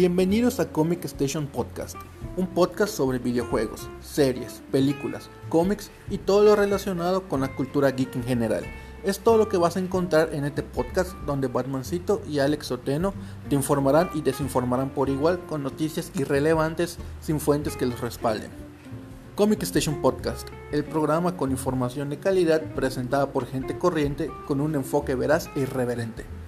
Bienvenidos a Comic Station Podcast, un podcast sobre videojuegos, series, películas, cómics y todo lo relacionado con la cultura geek en general. Es todo lo que vas a encontrar en este podcast donde Batmancito y Alex Oteno te informarán y desinformarán por igual con noticias irrelevantes sin fuentes que los respalden. Comic Station Podcast, el programa con información de calidad presentada por gente corriente con un enfoque veraz e irreverente.